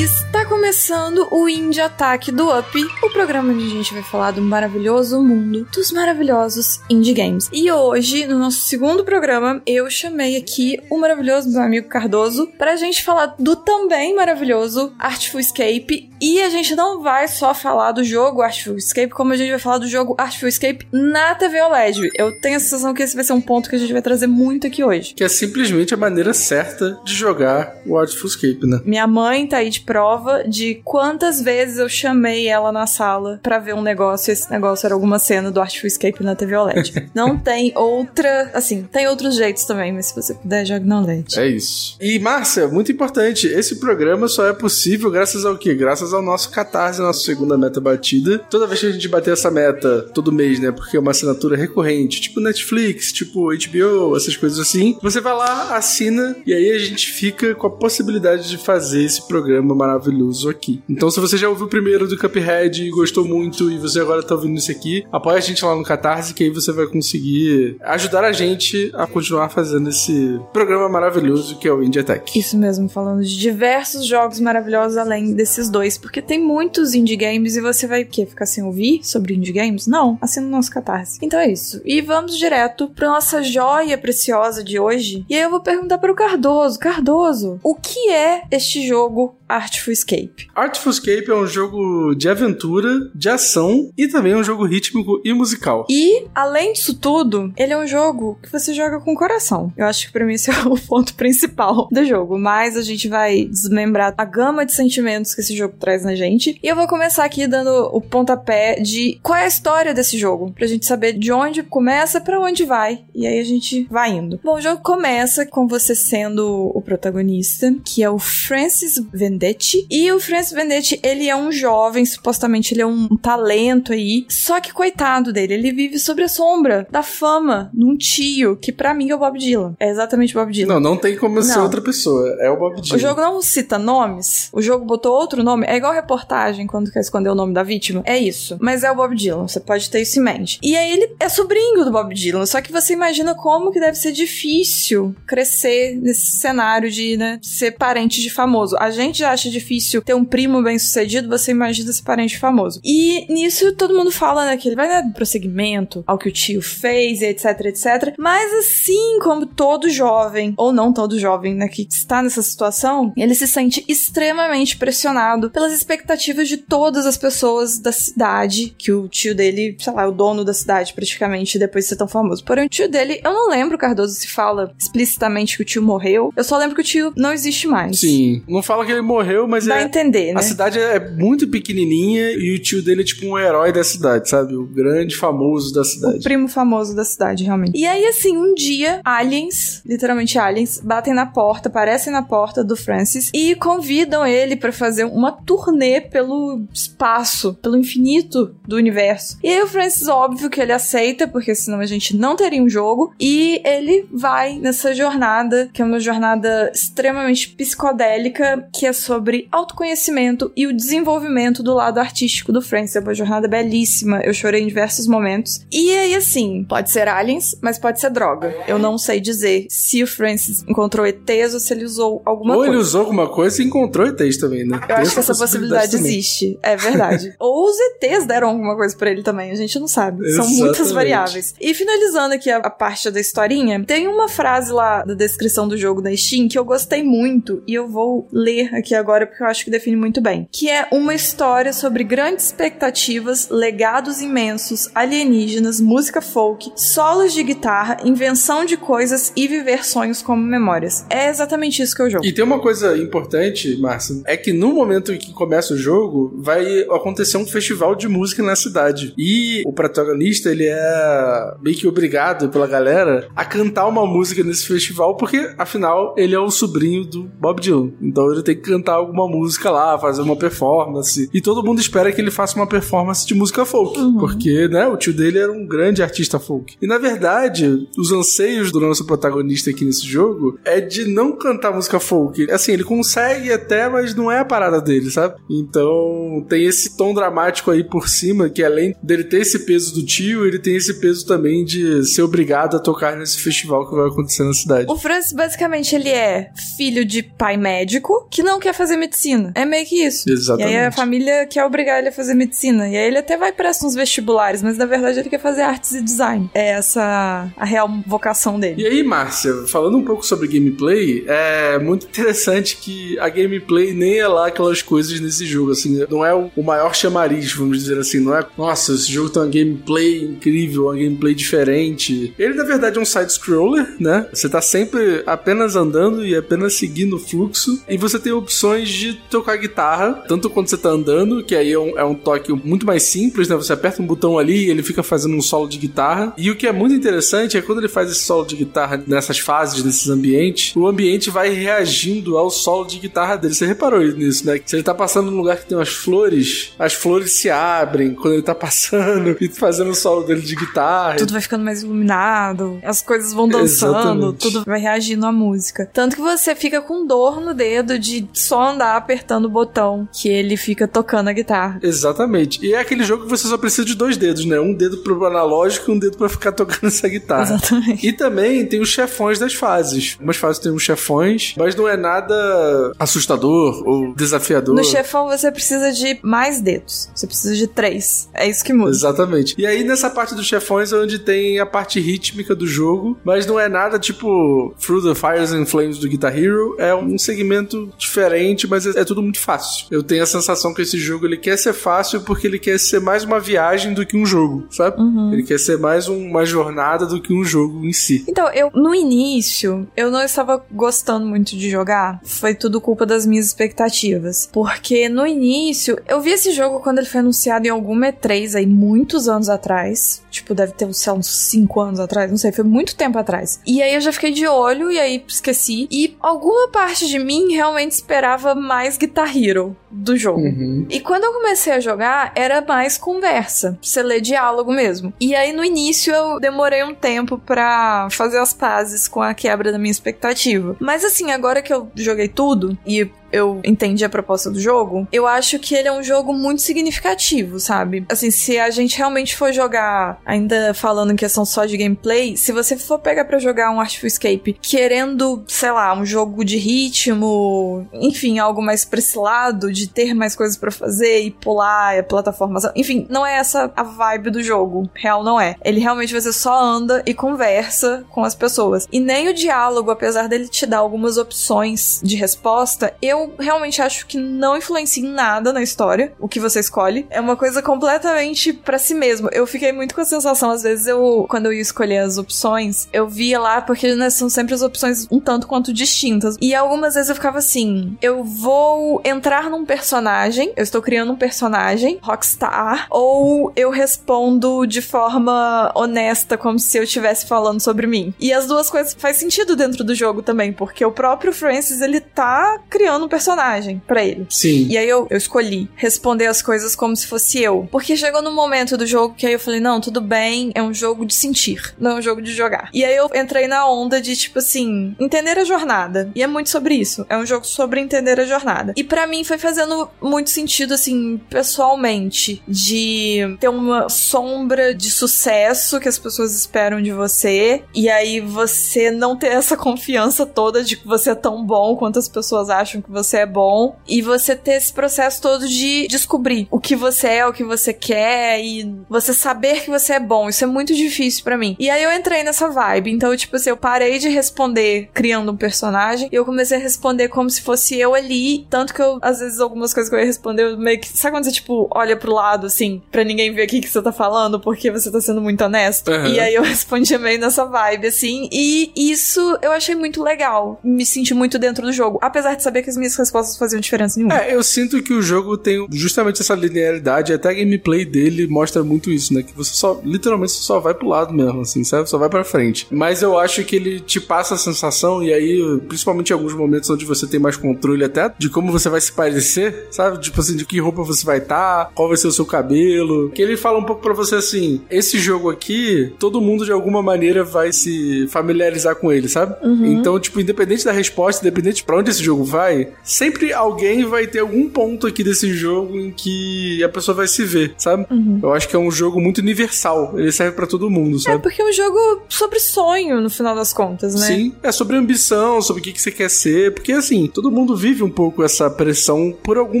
Está começando o Indie Ataque do Up, o programa onde a gente vai falar do maravilhoso mundo dos maravilhosos indie games. E hoje, no nosso segundo programa, eu chamei aqui o maravilhoso meu amigo Cardoso pra gente falar do também maravilhoso Artful Escape. E a gente não vai só falar do jogo Artful Escape, como a gente vai falar do jogo Artful Escape na TV OLED. Eu tenho a sensação que esse vai ser um ponto que a gente vai trazer muito aqui hoje. Que é simplesmente a maneira certa de jogar o Artful Escape, né? Minha mãe tá aí de prova de quantas vezes eu chamei ela na sala para ver um negócio e esse negócio era alguma cena do Artful Escape na TV OLED. Não tem outra, assim, tem outros jeitos também, mas se você puder, jogue na OLED. É isso. E, Márcia, muito importante, esse programa só é possível graças ao quê? Graças ao nosso Catarse, nossa segunda meta batida. Toda vez que a gente bater essa meta, todo mês, né, porque é uma assinatura recorrente, tipo Netflix, tipo HBO, essas coisas assim, você vai lá, assina, e aí a gente fica com a possibilidade de fazer esse programa maravilhoso aqui. Então, se você já ouviu o primeiro do Cuphead e gostou muito e você agora tá ouvindo isso aqui, apoia a gente lá no Catarse que aí você vai conseguir ajudar a gente a continuar fazendo esse programa maravilhoso que é o Indie Attack. Isso mesmo, falando de diversos jogos maravilhosos além desses dois, porque tem muitos indie games e você vai o quê? Ficar sem ouvir sobre indie games? Não, assina o nosso Catarse. Então é isso. E vamos direto pra nossa joia preciosa de hoje. E aí eu vou perguntar para o Cardoso. Cardoso, o que é este jogo Artful Escape? Artful Escape é um jogo de aventura, de ação e também um jogo rítmico e musical. E, além disso tudo, ele é um jogo que você joga com o coração. Eu acho que pra mim esse é o ponto principal do jogo. Mas a gente vai desmembrar a gama de sentimentos que esse jogo traz na gente. E eu vou começar aqui dando o pontapé de qual é a história desse jogo. Pra gente saber de onde começa para onde vai. E aí a gente vai indo. Bom, o jogo começa com você sendo o protagonista, que é o Francis Vendetti. E o Francis Vendetti, ele é um jovem, supostamente ele é um talento aí. Só que coitado dele, ele vive sobre a sombra da fama num tio, que para mim é o Bob Dylan. É exatamente o Bob Dylan. Não, não tem como ser outra pessoa. É o Bob Dylan. O jogo não cita nomes. O jogo botou outro nome. É igual reportagem quando quer esconder o nome da vítima. É isso. Mas é o Bob Dylan. Você pode ter isso em mente. E aí ele é sobrinho do Bob Dylan. Só que você imagina como que deve ser difícil crescer nesse cenário de, né, ser parente de famoso. A gente já acha difícil ter um primo bem sucedido, você imagina ser parente famoso. E nisso todo mundo fala, né, que ele vai dar prosseguimento ao que o tio fez, etc, etc. Mas assim como todo jovem, ou não todo jovem, né, que está nessa situação, ele se sente extremamente pressionado pelas expectativas de todas as pessoas da cidade, que o tio dele, sei lá, é o dono da cidade praticamente, depois de ser tão famoso. Porém, o tio dele, eu não lembro, Cardoso, se fala explicitamente que o tio morreu. Eu só lembro que o tio não existe mais. Sim. Não fala que ele morreu, mas Dá é. a entender, né? A cidade é muito pequenininha e o tio dele é tipo um herói da cidade, sabe? O grande famoso da cidade. O primo famoso da cidade, realmente. E aí, assim, um dia, aliens, literalmente aliens, batem na porta, aparecem na porta do Francis e convidam ele pra fazer uma turnê pelo espaço, pelo infinito do universo. E aí o Francis, óbvio que ele aceita, porque senão a gente não teria um jogo. E ele vai nessa jornada, que é uma jornada extremamente psicodélica, que é sobre autoconhecimento e o desenvolvimento do lado artístico do Francis. É uma jornada belíssima. Eu chorei em diversos momentos. E aí, assim, pode ser aliens, mas pode ser droga. Eu não sei dizer se o Francis encontrou ETs ou se ele usou alguma Ou coisa. ele usou alguma coisa e encontrou ETs também, né? Eu acho que essa possibilidade existe. É verdade. Ou os ETs deram alguma coisa pra ele também, a gente não sabe. São Exatamente. muitas variáveis. E finalizando aqui a, a parte da historinha, tem uma frase lá da descrição do jogo da Steam que eu gostei muito e eu vou ler aqui agora porque eu acho que define muito bem. Que é uma história sobre grandes expectativas, legados imensos, alienígenas, música folk, solos de guitarra, invenção de coisas e viver sonhos como memórias. É exatamente isso que é o jogo. E tem uma coisa importante, Márcio, é que no momento em que começa o jogo, vai acontecer um festival de música na cidade. E o protagonista, ele é meio que obrigado pela galera a cantar uma música nesse festival, porque afinal ele é o sobrinho do Bob Dylan. Então ele tem que cantar alguma música lá, fazer uma performance. E todo mundo espera que ele faça uma performance de música folk, porque, né, o tio dele era um grande artista folk. E na verdade, os anseios do nosso protagonista aqui nesse jogo é de não cantar música folk. Assim, ele consegue até, mas não é a parada dele, sabe? Então tem esse tom dramático aí por cima, que além dele ter esse peso do tio, ele tem esse peso também de ser obrigado a tocar nesse festival que vai acontecer na cidade. O Francis, basicamente, ele é filho de pai médico, que não quer quer fazer medicina. É meio que isso. Exatamente. E aí a família quer obrigar ele a fazer medicina. E aí ele até vai prestar uns vestibulares, mas na verdade ele quer fazer artes e design. É essa a real vocação dele. E aí, Márcia, falando um pouco sobre gameplay, é muito interessante que a gameplay nem é lá aquelas coisas nesse jogo, assim, não é o maior chamariz, vamos dizer assim, não é, nossa, esse jogo tem uma gameplay incrível, uma gameplay diferente. Ele, na verdade, é um side-scroller, né? Você tá sempre apenas andando e apenas seguindo o fluxo, e você tem opções de tocar guitarra, tanto quando você tá andando, que aí é um, é um toque muito mais simples, né? Você aperta um botão ali e ele fica fazendo um solo de guitarra. E o que é muito interessante é quando ele faz esse solo de guitarra nessas fases, nesses ambientes, o ambiente vai reagindo ao solo de guitarra dele. Você reparou nisso, né? Se ele tá passando num lugar que tem umas flores, as flores se abrem quando ele tá passando e fazendo o solo dele de guitarra. Tudo vai ficando mais iluminado, as coisas vão dançando, Exatamente. tudo vai reagindo à música. Tanto que você fica com dor no dedo de só andar apertando o botão que ele fica tocando a guitarra. Exatamente. E é aquele jogo que você só precisa de dois dedos, né? Um dedo pro analógico e um dedo pra ficar tocando essa guitarra. Exatamente. E também tem os chefões das fases. Umas fases tem os chefões, mas não é nada assustador ou desafiador. No chefão você precisa de mais dedos. Você precisa de três. É isso que muda. Exatamente. E aí nessa parte dos chefões é onde tem a parte rítmica do jogo, mas não é nada tipo Through the Fires and Flames do Guitar Hero, é um segmento diferente, mas é, é tudo muito fácil. Eu tenho a sensação que esse jogo ele quer ser fácil porque ele quer ser mais uma viagem do que um jogo, sabe? Ele quer ser mais um- uma jornada do que um jogo em si. Então, eu, no início, eu não estava gostando muito de jogar. Foi tudo culpa das minhas expectativas. Porque no início, eu vi esse jogo quando ele foi anunciado em alguma E3 aí, muitos anos atrás. Tipo, deve ter, sei lá, uns 5 anos atrás, não sei, foi muito tempo atrás. E aí eu já fiquei de olho e aí esqueci. E alguma parte de mim realmente esperava mais Guitar Hero do jogo. E quando eu comecei a jogar, era mais conversa. Você lê diálogo mesmo. E aí, no início, eu demorei um tempo pra fazer as pazes com a quebra da minha expectativa. Mas assim, agora que eu joguei tudo e eu entendi a proposta do jogo, eu acho que ele é um jogo muito significativo, sabe? Assim, se a gente realmente for jogar, ainda falando em questão só de gameplay, se você for pegar pra jogar um Artful Escape querendo, sei lá, um jogo de ritmo, enfim, algo mais pra esse lado, de ter mais coisas pra fazer e pular, e plataformas, enfim, não é essa a vibe do jogo. Real não é. Ele realmente você só anda e conversa com as pessoas. E nem o diálogo, apesar dele te dar algumas opções de resposta, eu realmente acho que não influencia em nada na história o que você escolhe. É uma coisa completamente pra si mesmo. Eu fiquei muito com a sensação, às vezes, eu, quando eu ia escolher as opções, eu via lá, porque né, são sempre as opções um tanto quanto distintas. E algumas vezes eu ficava assim: eu vou entrar num personagem, eu estou criando um personagem, rockstar, ou eu respondo de forma honesta, como se eu estivesse falando sobre mim. E as duas coisas faz sentido dentro do jogo também, porque o próprio Francis, ele tá criando personagem pra ele. Sim. E aí eu, eu escolhi responder as coisas como se fosse eu. Porque chegou num momento do jogo que aí eu falei, não, tudo bem, é um jogo de sentir, não é um jogo de jogar. E aí eu entrei na onda de, tipo assim, entender a jornada. E é muito sobre isso. É um jogo sobre entender a jornada. E pra mim foi fazendo muito sentido, assim, pessoalmente, de ter uma sombra de sucesso que as pessoas esperam de você. E aí você não ter essa confiança toda de que você é tão bom quanto as pessoas acham que você é bom. E você ter esse processo todo de descobrir o que você é, o que você quer e você saber que você é bom. Isso é muito difícil pra mim. E aí eu entrei nessa vibe. Então, tipo assim, eu parei de responder criando um personagem e eu comecei a responder como se fosse eu ali. Tanto que eu, às vezes, algumas coisas que eu ia responder, eu meio que. Sabe quando você, tipo, olha pro lado, assim, pra ninguém ver o que, que você tá falando, porque você tá sendo muito honesto? Aham. E aí eu respondi meio nessa vibe, assim. E isso eu achei muito legal. Me senti muito dentro do jogo. Apesar de saber que as minhas respostas faziam diferença nenhuma. É, eu sinto que o jogo tem justamente essa linearidade, até a gameplay dele mostra muito isso, né? Que você só, literalmente, você só vai pro lado mesmo, assim, sabe? Só vai pra frente. Mas eu acho que ele te passa a sensação, e aí, principalmente em alguns momentos onde você tem mais controle até de como você vai se parecer, sabe? Tipo assim, de que roupa você vai estar, qual vai ser o seu cabelo. Que ele fala um pouco pra você assim: esse jogo aqui, todo mundo de alguma maneira vai se familiarizar com ele, sabe? Então, tipo, independente da resposta, independente pra onde esse jogo vai, sempre alguém vai ter algum ponto aqui desse jogo em que a pessoa vai se ver, sabe? Uhum. Eu acho que é um jogo muito universal. Ele serve para todo mundo, É, sabe? porque é um jogo sobre sonho, no final das contas, né? Sim, é sobre ambição, sobre o que, que você quer ser, porque assim, todo mundo vive um pouco essa pressão por algum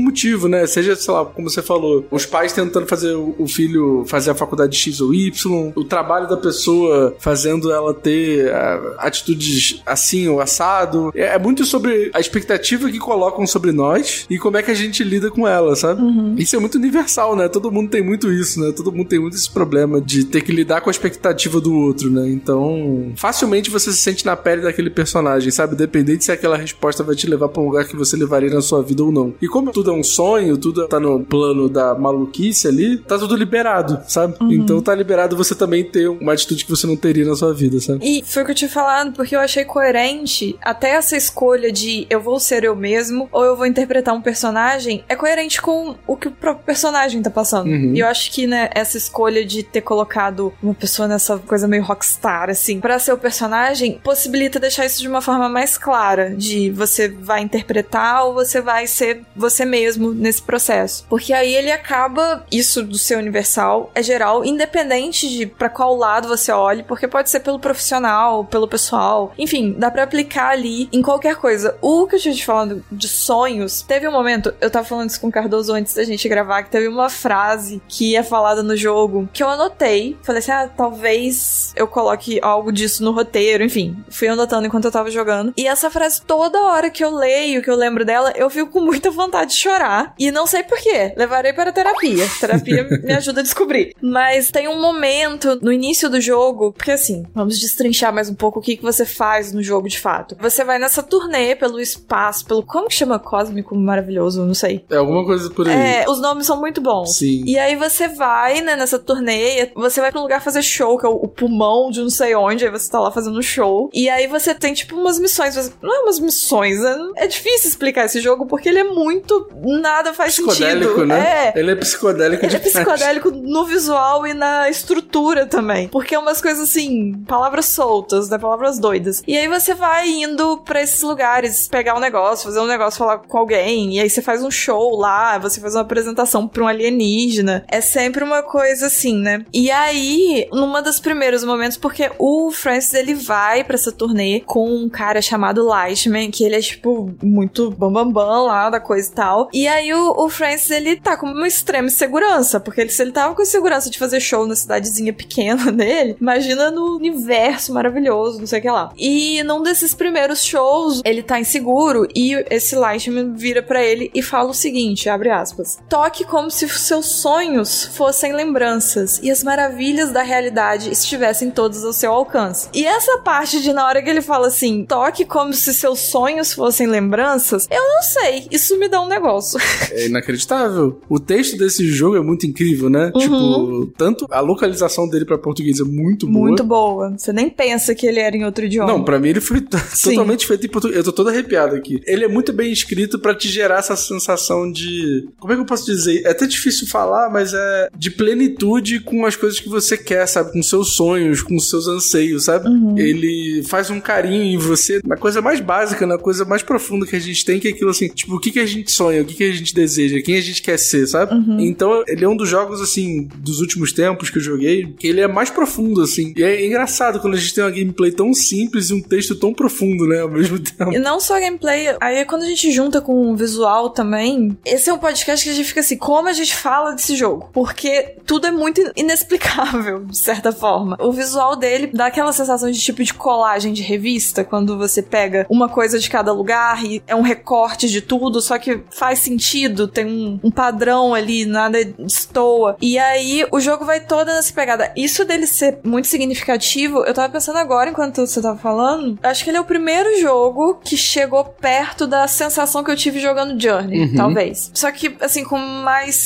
motivo, né? Seja, sei lá, como você falou, os pais tentando fazer o o filho fazer a faculdade X ou Y, o trabalho da pessoa fazendo ela ter ah, atitudes assim ou assado. É, é muito sobre a expectativa que colocam sobre nós e como é que a gente lida com ela, sabe? Isso é muito universal, né? Todo mundo tem muito isso, né? Todo mundo tem muito esse problema de ter que lidar com a expectativa do outro, né? Então, facilmente você se sente na pele daquele personagem, sabe? Dependente se aquela resposta vai te levar pra um lugar que você levaria na sua vida ou não. E como tudo é um sonho, tudo tá no plano da maluquice ali, tá tudo liberado, sabe? Então tá liberado você também ter uma atitude que você não teria na sua vida, sabe? E foi o que eu tinha falado, porque eu achei coerente até essa escolha de eu vou ser eu mesmo ou eu vou interpretar um personagem, é coerente com o que o próprio personagem tá passando. Uhum. E eu acho que, né, essa escolha de ter colocado uma pessoa nessa coisa meio rockstar, assim, pra ser o personagem, possibilita deixar isso de uma forma mais clara, de você vai interpretar ou você vai ser você mesmo nesse processo. Porque aí ele acaba, isso do ser universal, é geral, independente de pra qual lado você olhe, porque pode ser pelo profissional, pelo pessoal, enfim, dá pra aplicar ali em qualquer coisa. O que eu tinha te falando de sonhos, teve um momento, eu tava falando isso com o Cardoso antes da gente gravar, que teve uma frase que é falada no jogo que eu anotei, falei assim, ah, talvez eu coloque algo disso no roteiro, enfim, fui anotando enquanto eu tava jogando. E essa frase, toda hora que eu leio, que eu lembro dela, eu fico com muita vontade de chorar. E não sei porquê. Levarei para terapia. Terapia me ajuda a descobrir. Mas tem um momento no início do jogo, porque assim, vamos destrinchar mais um pouco o que, que você faz no jogo de fato. Você vai nessa turnê pelo espaço, pelo. Como que chama cósmico maravilhoso? Não sei. É alguma coisa por aí. É, os nomes são muito bons. Sim. E aí você vai, né, nessa turnê, você vai pra um lugar fazer show, que é o, o pulmão de não sei onde, aí você tá lá fazendo show. E aí você tem, tipo, umas missões. você- Não é umas missões, é, é difícil explicar esse jogo, porque ele é muito. Nada faz Psicodélico, sentido. né? É. Ele é psicodélico Ele é psicodélico no visual e na estrutura também. Porque é umas coisas assim, palavras soltas, né? Palavras doidas. E aí você vai indo pra esses lugares, pegar um negócio, fazer um negócio, falar com alguém. E aí você faz um show lá, você faz uma apresentação pra um alienígena. É sempre uma coisa assim, né? E aí, numa dos primeiros momentos, porque o Francis ele vai pra essa turnê com um cara chamado Lightman, que ele é tipo muito bambambam bam, bam lá da coisa e tal. E aí o, o Francis ele tá com uma extrema insegurança, porque ele, se ele tava com insegurança de fazer show na cidadezinha pequena dele, imagina no universo maravilhoso, não sei o que lá. E num desses primeiros shows, ele tá inseguro e esse Lightman vira pra ele e fala o seguinte, abre aspas: "Toque como se seus sonhos fossem lembranças e as maravilhas da realidade estivessem todas ao seu alcance". E essa parte de na hora que ele fala assim: "Toque como se seus sonhos fossem lembranças", eu não sei, isso me dá um negócio. É inacreditável. O texto desse jogo é muito incrível, né? Uhum. Tipo, tanto a localização dele pra português é muito boa. Muito boa. Você nem pensa que ele era em outro idioma. Não, pra mim ele foi totalmente feito em português. Eu tô todo arrepiado aqui. Ele é muito bem escrito pra te gerar essa sensação de. Como é que eu posso dizer? É até difícil falar, mas é de plenitude com as coisas que você quer, sabe? Com seus sonhos, com seus anseios, sabe? Uhum. Ele faz um carinho em você na coisa mais básica, na coisa mais profunda que a gente tem, que é aquilo assim, tipo, o que, que a gente sonha, o que, que a gente deseja, quem a gente quer ser, sabe? Uhum. Então, ele é um dos jogos, assim, dos últimos tempos que eu joguei, que ele é mais profundo, assim. E é engraçado quando a gente tem uma gameplay tão simples e um texto tão profundo, né, ao mesmo tempo. E não só gameplay, aí quando a gente junta com o visual também, esse é um podcast que a gente fica assim, como a gente fala desse jogo? Porque tudo é muito inexplicável, de certa forma. O visual dele dá aquela sensação de tipo de colagem de revista, quando você pega uma coisa de cada lugar e é um recorte de tudo, só que faz sentido, tem um, um padrão ali, nada destoa. E aí o jogo vai toda nessa pegada. Isso dele ser muito significativo, eu tava pensando agora, enquanto você tava falando, acho que ele é o primeiro jogo que chegou perto da sensação que eu tive jogando Journey, Uhum. talvez. Só que, assim, com mais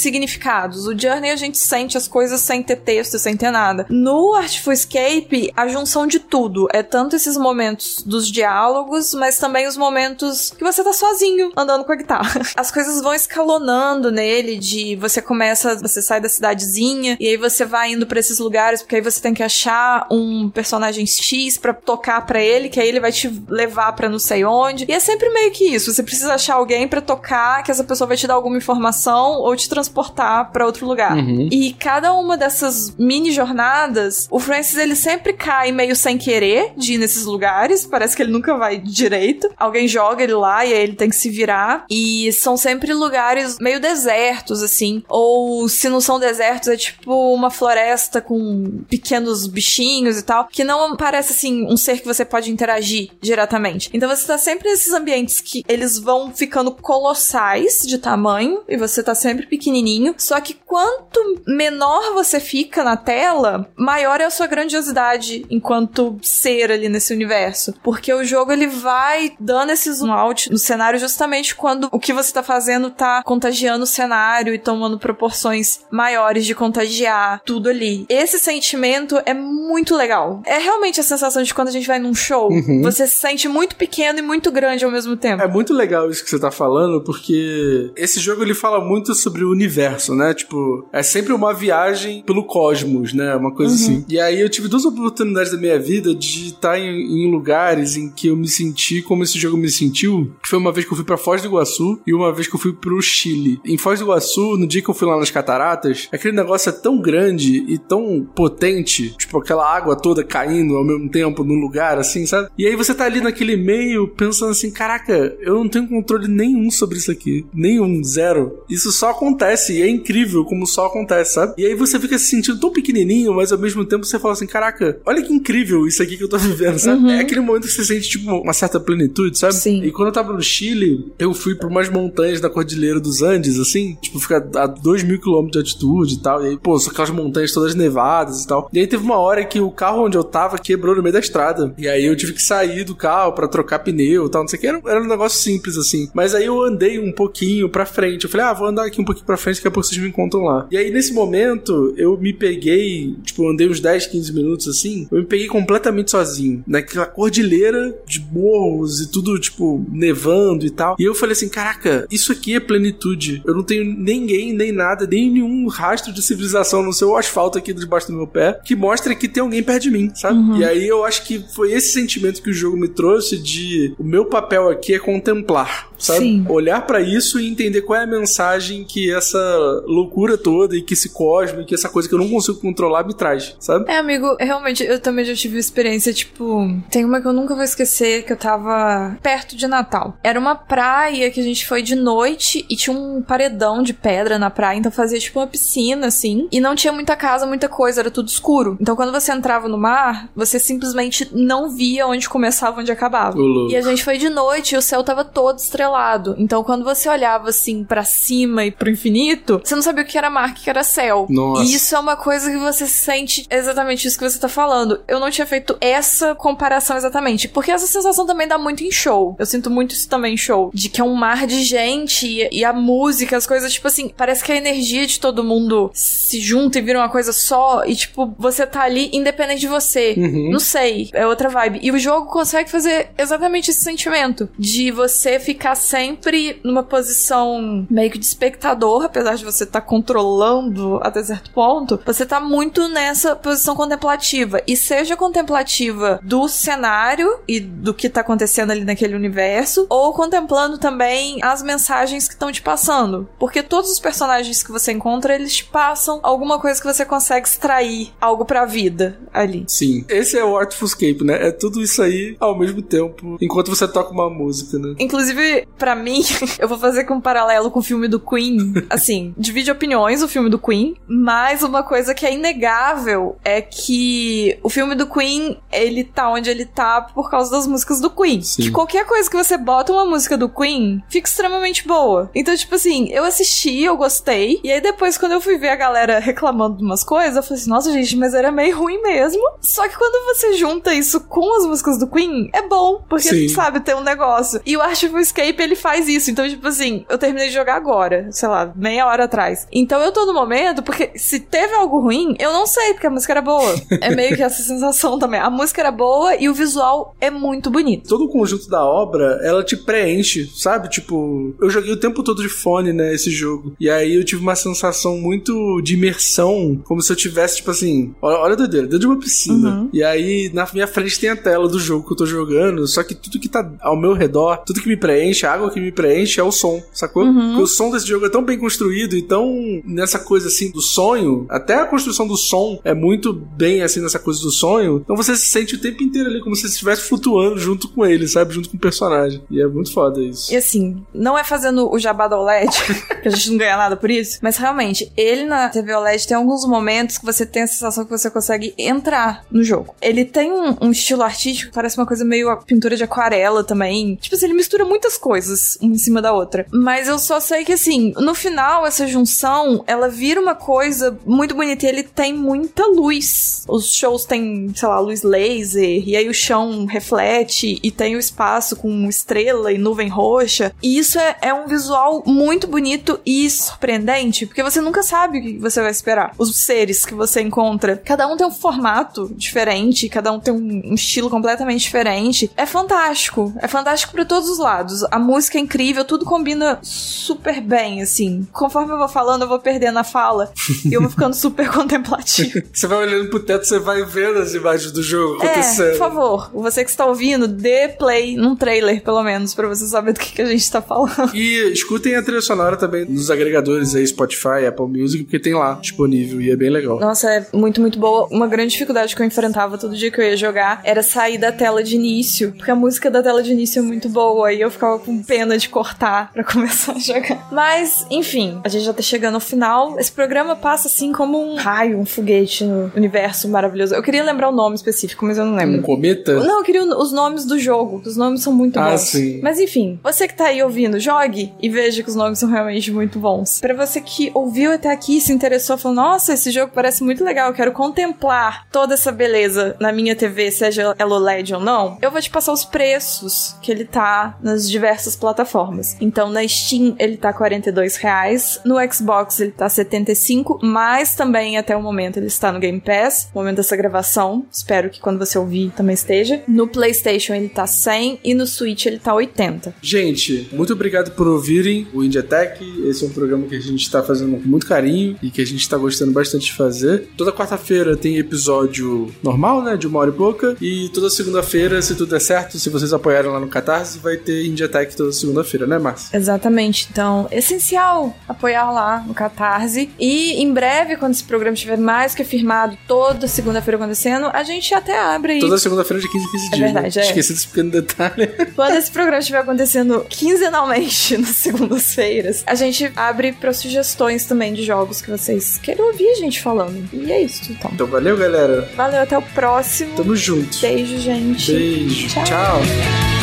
significados. O Journey a gente sente as coisas sem ter texto, sem ter nada. No Artful Escape, a junção de tudo. É tanto esses momentos dos diálogos, mas também os momentos que você tá sozinho andando com a guitarra. As coisas vão escalonando nele, de você começa, você sai da cidadezinha, e aí você vai indo pra esses lugares, porque aí você tem que achar um personagem X pra tocar pra ele, que aí ele vai te levar pra não sei onde. E é sempre sempre meio que isso. Você precisa achar alguém para tocar, que essa pessoa vai te dar alguma informação ou te transportar para outro lugar. Uhum. E cada uma dessas mini jornadas, o Francis ele sempre cai meio sem querer de ir nesses lugares. Parece que ele nunca vai direito. Alguém joga ele lá e aí ele tem que se virar. E são sempre lugares meio desertos, assim. Ou se não são desertos, é tipo uma floresta com pequenos bichinhos e tal. Que não parece assim um ser que você pode interagir diretamente. Então você tá sempre nesses ambientes que eles vão ficando colossais de tamanho e você tá sempre pequenininho. Só que quanto menor você fica na tela, maior é a sua grandiosidade enquanto ser ali nesse universo. Porque o jogo ele vai dando esse zoom out no cenário justamente quando o que você tá fazendo tá contagiando o cenário e tomando proporções maiores de contagiar tudo ali. Esse sentimento é muito legal. É realmente a sensação de quando a gente vai num show, Uhum. você se sente muito pequeno e muito grande ao mesmo tempo. É muito legal isso que você tá falando, porque esse jogo ele fala muito sobre o universo, né? Tipo, é sempre uma viagem pelo cosmos, né? Uma coisa assim. E aí eu tive duas oportunidades da minha vida de estar em, em lugares em que eu me senti como esse jogo me sentiu. Que foi uma vez que eu fui pra Foz do Iguaçu e uma vez que eu fui pro Chile. Em Foz do Iguaçu, no dia que eu fui lá nas cataratas, aquele negócio é tão grande e tão potente, tipo aquela água toda caindo ao mesmo tempo num lugar assim, sabe? E aí você tá ali naquele meio pensando assim, caraca, eu não tenho controle nenhum sobre isso aqui, nenhum, zero. Isso só acontece e é incrível como só acontece, sabe? E aí você fica se sentindo tão pequenininho, mas ao mesmo tempo você fala assim, caraca, olha que incrível isso aqui que eu tô vivendo, sabe? É aquele momento que você sente tipo uma certa plenitude, sabe? Sim. E quando eu tava no Chile, eu fui pra umas montanhas da Cordilheira dos Andes, assim, tipo, fica a 2 mil quilômetros de altitude e tal. E aí, pô, são aquelas montanhas todas nevadas e tal. E aí teve uma hora que o carro onde eu tava quebrou no meio da estrada. E aí eu tive que sair do carro pra trocar pneu e tal, não sei o que. Era, era um negócio simples, assim. Mas aí eu andei um pouquinho pra frente. Eu falei, ah, vou andar aqui um pouquinho pra frente, daqui a pouco vocês me encontram lá. E aí, nesse momento, eu me peguei, tipo, andei uns 10, 15 minutos assim. Eu me peguei completamente sozinho. Naquela cordilheira de morros e tudo, tipo, nevando e tal. E eu falei assim, caraca, isso aqui é plenitude. Eu não tenho ninguém, nem nada, nem nenhum rastro de civilização no seu asfalto aqui debaixo do meu pé, que mostra que tem alguém perto de mim, sabe? E aí eu acho que foi esse sentimento que o jogo me trouxe de o meu papel aqui é contemplar, sabe? Sim. Olhar pra isso e entender qual é a mensagem que essa loucura toda e que esse cosmo e que essa coisa que eu não consigo controlar me traz, sabe? É, amigo, realmente, eu também já tive experiência, tipo, tem uma que eu nunca vou esquecer, que eu tava perto de Natal. Era uma praia que a gente foi de noite e tinha um paredão de pedra na praia, então fazia tipo uma piscina, assim, e não tinha muita casa, muita coisa, era tudo escuro. Então quando você entrava no mar, você simplesmente não via onde começava, onde acabava. E a gente foi de noite e o céu tava todo estrelado. Então quando você olhava assim pra cima e pro infinito, você não sabia o que era mar, o que era céu. Nossa. E isso é uma coisa que você sente exatamente isso que você tá falando. Eu não tinha feito essa comparação exatamente, porque essa sensação também dá muito em show. Eu sinto muito isso também em show, de que é um mar de gente e, e a música, as coisas, tipo assim, parece que a energia de todo mundo se junta e vira uma coisa só e, tipo, você tá ali independente de você. Uhum. Não sei, é outra vibe. E o jogo consegue fazer exatamente esse sentimento de você ficar sempre numa posição meio que de espectador, apesar de você estar controlando até certo ponto, você tá muito nessa posição contemplativa. E seja contemplativa do cenário e do que tá acontecendo ali naquele universo, ou contemplando também as mensagens que estão te passando. Porque todos os personagens que você encontra, eles te passam alguma coisa que você consegue extrair algo pra vida ali. Sim. Esse é o Artful Escape, né? É tudo isso aí ao mesmo tempo, enquanto você toca uma música, né? Inclusive, pra mim, eu vou fazer com um paralelo com o filme do Queen. Assim, divide opiniões o filme do Queen, mas uma coisa que é inegável é que o filme do Queen, ele tá onde ele tá por causa das músicas do Queen. Sim. Que qualquer coisa que você bota uma música do Queen, fica extremamente boa. Então, tipo assim, eu assisti, eu gostei, e aí depois, quando eu fui ver a galera reclamando de umas coisas, eu falei assim, nossa, gente, mas era meio ruim mesmo. Só que quando você junta isso com as músicas do Queen, é bom, porque, Sim. sabe, tem um negócio. E o Artful Escape, ele faz isso. Então, tipo assim, eu terminei de jogar agora, sei lá, meia hora atrás. Então eu tô no momento, porque se teve algo ruim, eu não sei, porque a música era boa. é meio que essa sensação também. A música era boa e o visual é muito bonito. Todo o conjunto da obra, ela te preenche, sabe? Tipo, eu joguei o tempo todo de fone, né, esse jogo. E aí eu tive uma sensação muito de imersão, como se eu tivesse, tipo assim, olha, olha a doideira, dentro de uma piscina. Uhum. E aí na minha frente tem a tela do jogo que eu tô jogando, só que tudo que tá ao meu redor, tudo que me preenche, a água que me preenche é o som, sacou? Uhum. Porque o som desse jogo é tão bem construído e tão nessa coisa assim do sonho, até a construção do som é muito bem assim nessa coisa do sonho. Então você se sente o tempo inteiro ali como se você estivesse flutuando junto com ele, sabe? Junto com o personagem. E é muito foda isso. E assim, não é fazendo o jabá da OLED, que a gente não ganha nada por isso, mas realmente, ele na TV OLED tem alguns momentos que você tem a sensação que você consegue entrar no jogo. Ele tem um, um estilo artístico que parece uma coisa meio a pintura de aquarela também. Tipo assim, ele mistura muitas coisas uma em cima da outra. Mas eu só sei que assim, no final, essa junção, ela vira uma coisa muito bonita e ele tem muita luz. Os shows têm, sei lá, luz laser, e aí o chão reflete, e tem o espaço com estrela e nuvem roxa. E isso é, é um visual muito bonito e surpreendente, porque você nunca sabe o que você vai esperar. Os seres que você encontra, cada um tem um formato diferente, cada um tem um, um estilo completamente diferente. É fantástico. É fantástico para todos os lados. A música é incrível, tudo combina super bem, assim. Conforme eu vou falando, eu vou perdendo a fala e eu vou ficando super contemplativo. Você vai olhando pro teto, você vai vendo as imagens do jogo É, acontecendo. por favor, você que está ouvindo, dê play num trailer, pelo menos, pra você saber do que, que a gente tá falando. E escutem a trilha sonora também nos agregadores aí, Spotify, Apple Music, porque tem lá disponível e é bem legal. Nossa, é muito, muito boa. Uma grande dificuldade que eu enfrentava todo dia que eu ia jogar era sair da tela de início, porque a música da tela de início é muito boa e eu ficava com pena de cortar pra começar a jogar. Mas, enfim, a gente já tá chegando ao final. Esse programa passa assim como um raio, um foguete no universo maravilhoso. Eu queria lembrar o nome específico, mas eu não Um lembro. cometa? Não, eu queria os nomes do jogo. Os nomes são muito Ah, bons. sim. Mas enfim, você que tá aí ouvindo, jogue e veja que os nomes são realmente muito bons. Pra você que ouviu até aqui e se interessou, falou: Nossa, esse jogo parece muito legal, eu quero contemplar toda essa beleza na minha TV, seja ela OLED ou não. Eu vou te passar os preços que ele tá nas diversas plataformas. Então, na Steam ele tá 42 reais, no Xbox ele tá R$ 75, mas também até o momento ele está no Game Pass, no momento dessa gravação. Espero que quando você ouvir também esteja. No PlayStation ele tá 100 e no Switch ele tá 80. Gente, muito obrigado por ouvirem o Indie Tech. Esse é um programa que a gente está fazendo com muito carinho e que a gente está gostando bastante de fazer. Toda quarta-feira tem episódio normal, né? De uma hora e pouca. E toda segunda-feira, se tudo der certo, se vocês apoiarem lá no Catarse, vai ter Indie Tech toda segunda-feira, né, Márcia? Exatamente. Então, é essencial apoiar lá no Catarse. E em breve, quando esse programa estiver mais que firmado, toda segunda-feira acontecendo, a gente até abre aí. Toda segunda-feira de 15 em 15 É dias. verdade, né? é. Esqueci desse pequeno detalhe. Quando esse programa estiver acontecendo quinzenalmente nas segundas-feiras, a gente abre para sugestões também de jogos que vocês queiram ouvir a gente falando. E é isso, então. Então valeu, galera. Valeu, até o próximo. Tamo junto. Beijo, gente. Beijo. Tchau. Tchau.